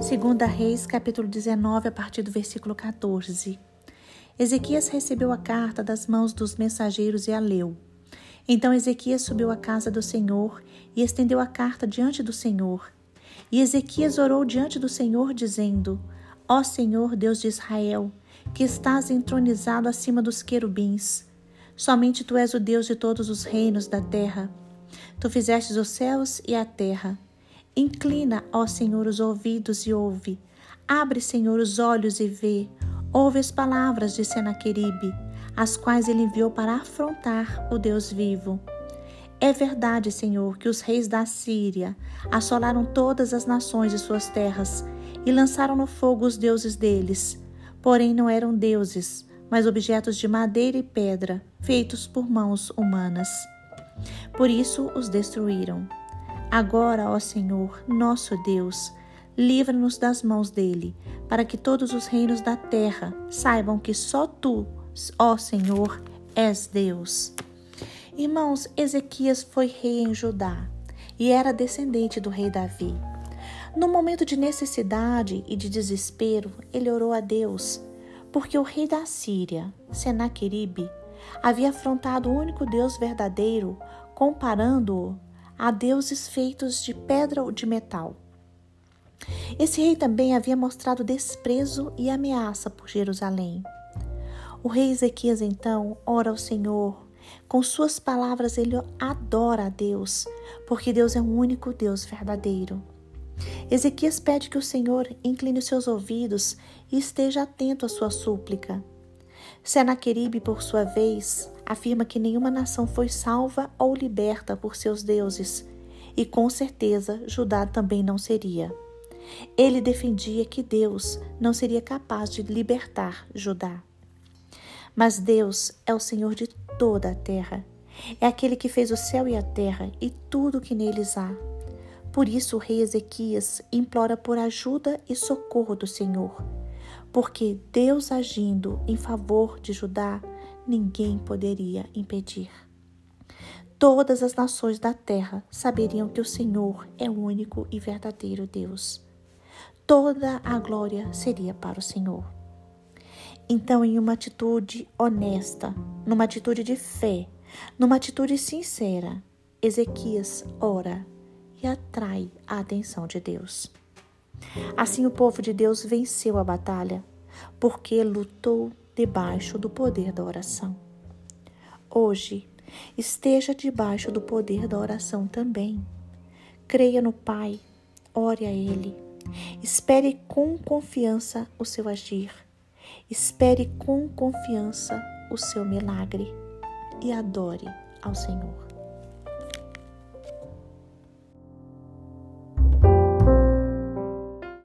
Segunda Reis, capítulo 19, a partir do versículo 14. Ezequias recebeu a carta das mãos dos mensageiros e a leu. Então Ezequias subiu à casa do Senhor e estendeu a carta diante do Senhor. E Ezequias orou diante do Senhor, dizendo: Ó Senhor, Deus de Israel, que estás entronizado acima dos querubins, somente tu és o Deus de todos os reinos da terra. Tu fizestes os céus e a terra. Inclina, ó Senhor, os ouvidos e ouve. Abre, Senhor, os olhos e vê. Ouve as palavras de Senaqueribe, as quais ele enviou para afrontar o Deus vivo. É verdade, Senhor, que os reis da Síria assolaram todas as nações de suas terras e lançaram no fogo os deuses deles. Porém, não eram deuses, mas objetos de madeira e pedra, feitos por mãos humanas. Por isso os destruíram. Agora, ó Senhor, nosso Deus, livra-nos das mãos dele, para que todos os reinos da terra saibam que só tu, ó Senhor, és Deus. Irmãos, Ezequias foi rei em Judá e era descendente do rei Davi. No momento de necessidade e de desespero, ele orou a Deus, porque o rei da Síria, Senaqueribe, havia afrontado o único Deus verdadeiro, comparando-o a deuses feitos de pedra ou de metal. Esse rei também havia mostrado desprezo e ameaça por Jerusalém. O rei Ezequias então ora ao Senhor. Com suas palavras ele adora a Deus, porque Deus é o único Deus verdadeiro. Ezequias pede que o Senhor incline os seus ouvidos e esteja atento à sua súplica. Senaqueribe, por sua vez, afirma que nenhuma nação foi salva ou liberta por seus deuses, e com certeza Judá também não seria. Ele defendia que Deus não seria capaz de libertar Judá. Mas Deus é o Senhor de toda a terra. É aquele que fez o céu e a terra e tudo o que neles há. Por isso o rei Ezequias implora por ajuda e socorro do Senhor, porque Deus agindo em favor de Judá ninguém poderia impedir. Todas as nações da terra saberiam que o Senhor é o único e verdadeiro Deus. Toda a glória seria para o Senhor. Então, em uma atitude honesta, numa atitude de fé, numa atitude sincera, Ezequias ora e atrai a atenção de Deus. Assim, o povo de Deus venceu a batalha, porque lutou debaixo do poder da oração. Hoje, esteja debaixo do poder da oração também. Creia no Pai, ore a Ele, espere com confiança o seu agir, espere com confiança o seu milagre e adore ao Senhor.